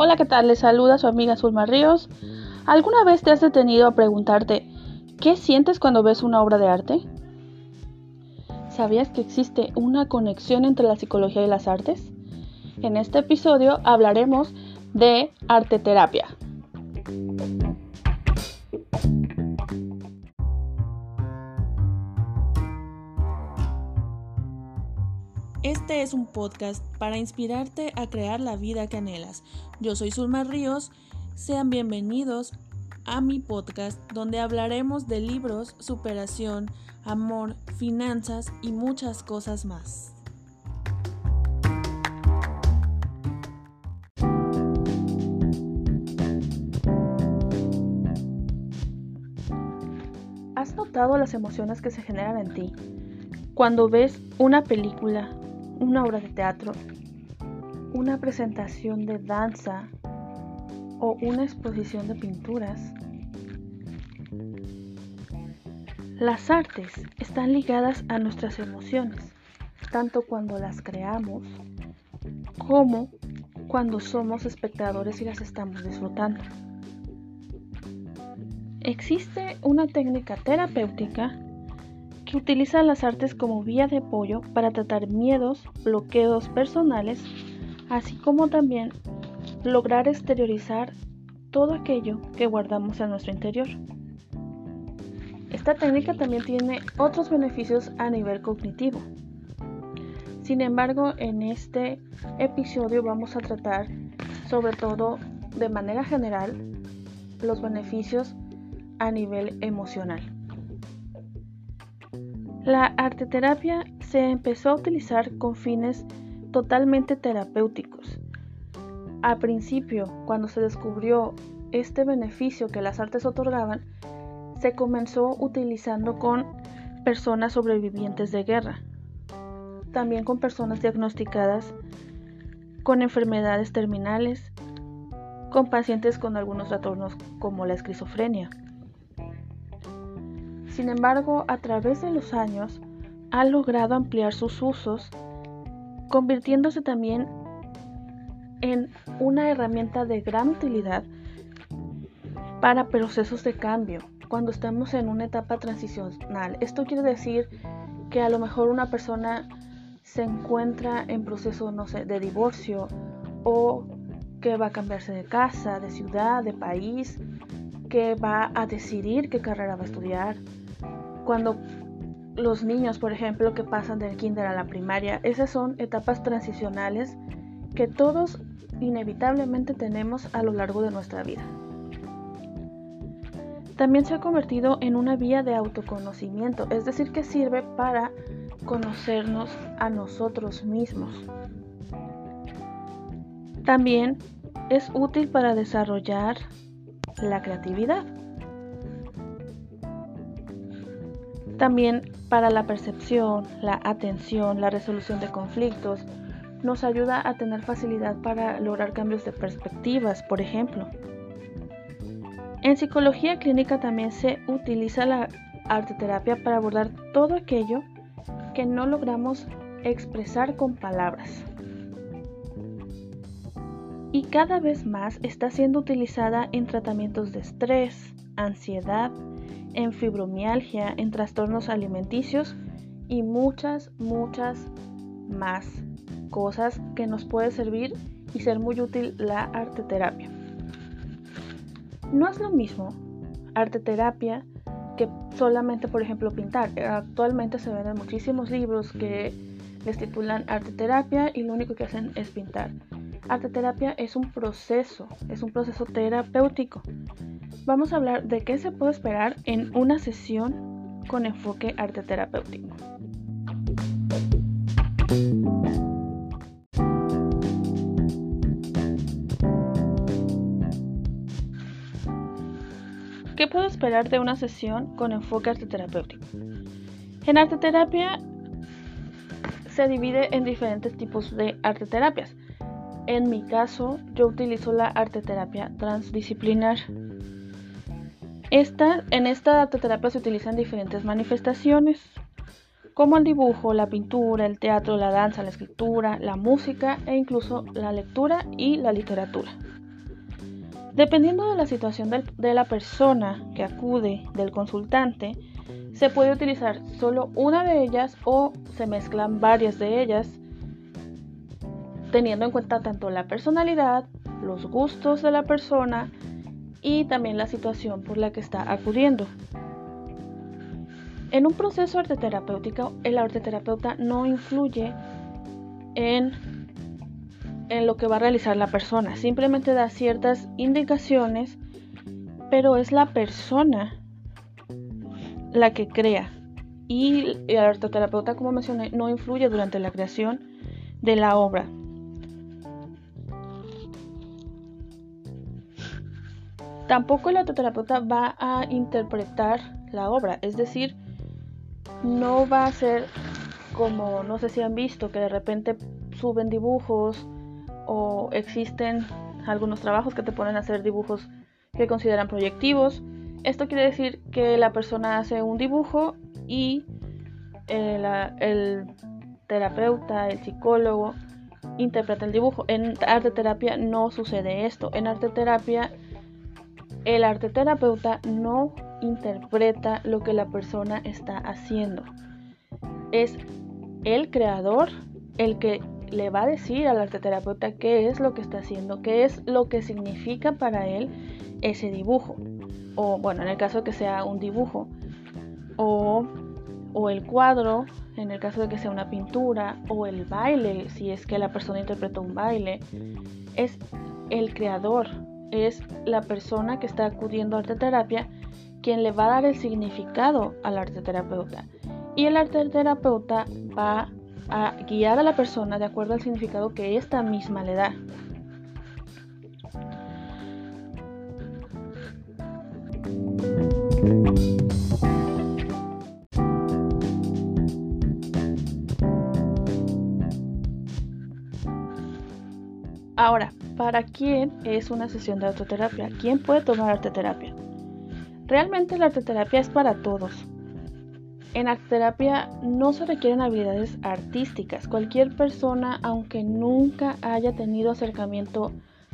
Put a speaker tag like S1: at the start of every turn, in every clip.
S1: Hola, ¿qué tal? Les saluda su amiga Zulma Ríos. ¿Alguna vez te has detenido a preguntarte qué sientes cuando ves una obra de arte? ¿Sabías que existe una conexión entre la psicología y las artes? En este episodio hablaremos de arte Este es un podcast para inspirarte a crear la vida que anhelas. Yo soy Zulma Ríos. Sean bienvenidos a mi podcast donde hablaremos de libros, superación, amor, finanzas y muchas cosas más. ¿Has notado las emociones que se generan en ti cuando ves una película, una obra de teatro, una presentación de danza o una exposición de pinturas. Las artes están ligadas a nuestras emociones, tanto cuando las creamos como cuando somos espectadores y las estamos disfrutando. Existe una técnica terapéutica que utiliza las artes como vía de apoyo para tratar miedos, bloqueos personales, así como también lograr exteriorizar todo aquello que guardamos en nuestro interior. Esta técnica también tiene otros beneficios a nivel cognitivo. Sin embargo, en este episodio vamos a tratar sobre todo de manera general los beneficios a nivel emocional. La arteterapia se empezó a utilizar con fines totalmente terapéuticos. A principio, cuando se descubrió este beneficio que las artes otorgaban, se comenzó utilizando con personas sobrevivientes de guerra, también con personas diagnosticadas con enfermedades terminales, con pacientes con algunos trastornos como la esquizofrenia. Sin embargo, a través de los años ha logrado ampliar sus usos, convirtiéndose también en una herramienta de gran utilidad para procesos de cambio cuando estamos en una etapa transicional. Esto quiere decir que a lo mejor una persona se encuentra en proceso, de divorcio o que va a cambiarse de casa, de ciudad, de país, que va a decidir qué carrera va a estudiar, cuando los niños, por ejemplo, que pasan del kinder a la primaria, esas son etapas transicionales que todos inevitablemente tenemos a lo largo de nuestra vida. También se ha convertido en una vía de autoconocimiento, es decir, que sirve para conocernos a nosotros mismos. También es útil para desarrollar la creatividad. También para la percepción, la atención, la resolución de conflictos, nos ayuda a tener facilidad para lograr cambios de perspectivas, por ejemplo. En psicología clínica también se utiliza la arteterapia para abordar todo aquello que no logramos expresar con palabras. Y cada vez más está siendo utilizada en tratamientos de estrés, ansiedad, en fibromialgia, en trastornos alimenticios y muchas, muchas más cosas que nos puede servir y ser muy útil la arteterapia. No es lo mismo arteterapia que solamente, por ejemplo, pintar. Actualmente se venden muchísimos libros que les titulan arteterapia y lo único que hacen es pintar. Arteterapia es un proceso, es un proceso terapéutico vamos a hablar de qué se puede esperar en una sesión con enfoque arte terapéutico. ¿Qué puedo esperar de una sesión con enfoque arte terapéutico? En arte terapia se divide en diferentes tipos de arte terapias. En mi caso, yo utilizo la arte terapia transdisciplinar en esta arteterapia se utilizan diferentes manifestaciones, como el dibujo, la pintura, el teatro, la danza, la escritura, la música e incluso la lectura y la literatura. Dependiendo de la situación de la persona que acude, del consultante, se puede utilizar solo una de ellas o se mezclan varias de ellas, teniendo en cuenta tanto la personalidad, los gustos de la persona y también la situación por la que está acudiendo. En un proceso arteterapéutico, el arteterapeuta no influye en, en lo que va a realizar la persona, simplemente da ciertas indicaciones, pero es la persona la que crea. Y el arteterapeuta, como mencioné, no influye durante la creación de la obra. Tampoco el arteterapeuta va a interpretar la obra, es decir, no va a ser como, no sé si han visto, que de repente suben dibujos o existen algunos trabajos que te ponen a hacer dibujos que consideran proyectivos. Esto quiere decir que la persona hace un dibujo y el, eh, el terapeuta, el psicólogo, interpreta el dibujo. En arte terapia no sucede esto. En arte terapia el arte terapeuta no interpreta lo que la persona está haciendo. Es el creador el que le va a decir al arte terapeuta qué es lo que está haciendo, qué es lo que significa para él ese dibujo. O bueno, en el caso de que sea un dibujo. O, o el cuadro, en el caso de que sea una pintura. O el baile, si es que la persona interpreta un baile. Es el creador, es la persona que está acudiendo a arte terapia quien le va a dar el significado al arte terapeuta. Y el arte terapeuta va a guiar a la persona de acuerdo al significado que ésta misma le da. Ahora, ¿para quién es una sesión de autoterapia? ¿Quién puede tomar arteterapia? Realmente la arteterapia es para todos. En arteterapia no se requieren habilidades artísticas. Cualquier persona, aunque nunca haya tenido acercamiento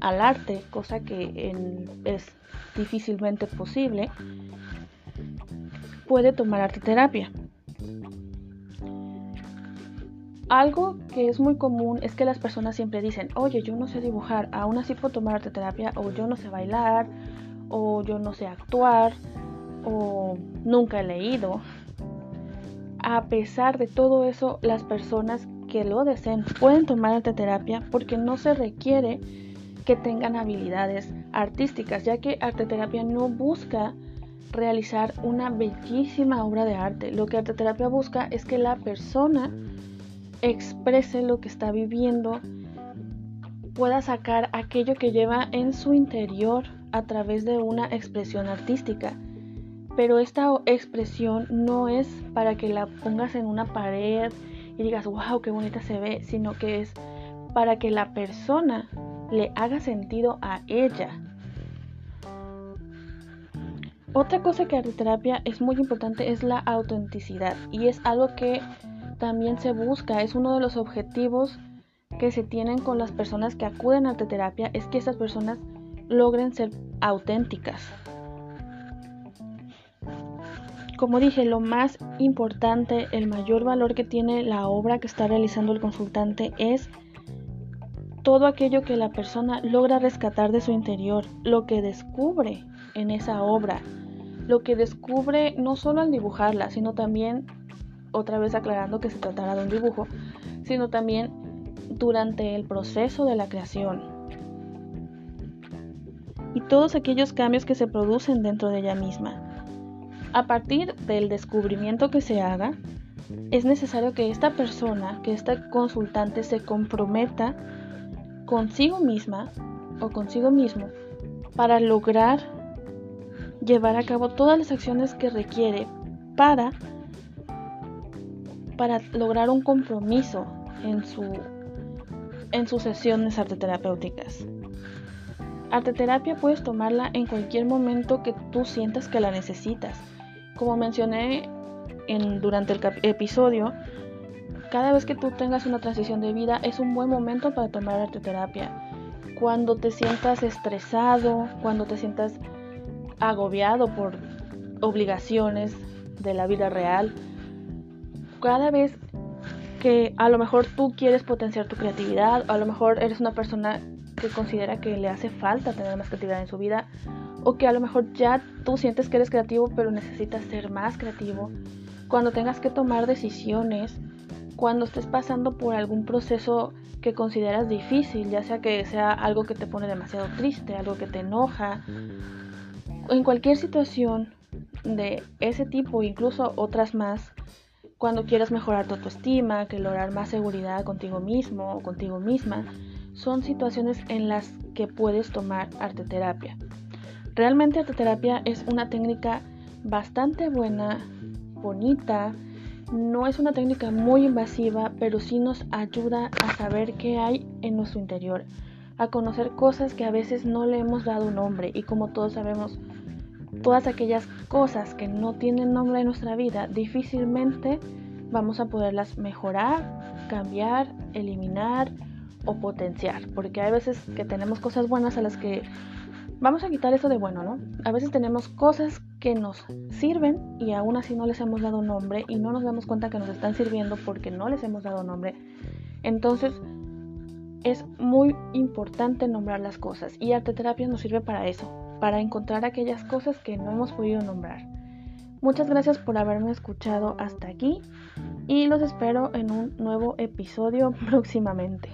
S1: al arte, cosa que es difícilmente posible, puede tomar arteterapia. Algo que es muy común es que las personas siempre dicen, oye, yo no sé dibujar, aún así puedo tomar arteterapia, o yo no sé bailar, o yo no sé actuar o nunca he leído. A pesar de todo eso, las personas que lo deseen pueden tomar arteterapia porque no se requiere que tengan habilidades artísticas, ya que arteterapia no busca realizar una bellísima obra de arte. Lo que arteterapia busca es que la persona exprese lo que está viviendo, pueda sacar aquello que lleva en su interior a través de una expresión artística. Pero esta expresión no es para que la pongas en una pared y digas, wow, qué bonita se ve, sino que es para que la persona le haga sentido a ella. Otra cosa que terapia es muy importante es la autenticidad y es algo que también se busca, es uno de los objetivos que se tienen con las personas que acuden a terapia, es que esas personas logren ser auténticas. Como dije, lo más importante, el mayor valor que tiene la obra que está realizando el consultante es todo aquello que la persona logra rescatar de su interior, lo que descubre en esa obra, lo que descubre no solo al dibujarla, sino también, otra vez aclarando que se tratará de un dibujo, sino también durante el proceso de la creación, y todos aquellos cambios que se producen dentro de ella misma. A partir del descubrimiento que se haga, es necesario que esta persona, que esta consultante se comprometa consigo misma o consigo mismo para lograr llevar a cabo todas las acciones que requiere para para lograr un compromiso en su en sus sesiones arteterapéuticas. Arteterapia puedes tomarla en cualquier momento que tú sientas que la necesitas. Como mencioné en, durante el episodio, cada vez que tú tengas una transición de vida es un buen momento para tomar arteterapia. cuando te sientas estresado, cuando te sientas agobiado por obligaciones de la vida real, cada vez que a lo mejor tú quieres potenciar tu creatividad, a lo mejor eres una persona que considera que le hace falta tener más creatividad en su vida, o que a lo mejor ya tú sientes que eres creativo pero necesitas ser más creativo, cuando tengas que tomar decisiones, cuando estés pasando por algún proceso que consideras difícil, ya sea que sea algo que te pone demasiado triste, algo que te enoja, en cualquier situación de ese tipo, incluso otras más, cuando quieras mejorar tu autoestima, que lograr más seguridad contigo mismo o contigo misma, son situaciones en las que puedes tomar arte terapia. Realmente arte terapia es una técnica bastante buena, bonita, no es una técnica muy invasiva, pero sí nos ayuda a saber qué hay en nuestro interior, a conocer cosas que a veces no le hemos dado nombre y como todos sabemos, todas aquellas cosas que no tienen nombre en nuestra vida, difícilmente vamos a poderlas mejorar, cambiar, eliminar o potenciar, porque hay veces que tenemos cosas buenas a las que vamos a quitar eso de bueno, ¿no? A veces tenemos cosas que nos sirven y aún así no les hemos dado nombre y no nos damos cuenta que nos están sirviendo porque no les hemos dado nombre. Entonces, es muy importante nombrar las cosas y arte terapia nos sirve para eso, para encontrar aquellas cosas que no hemos podido nombrar. Muchas gracias por haberme escuchado hasta aquí y los espero en un nuevo episodio próximamente.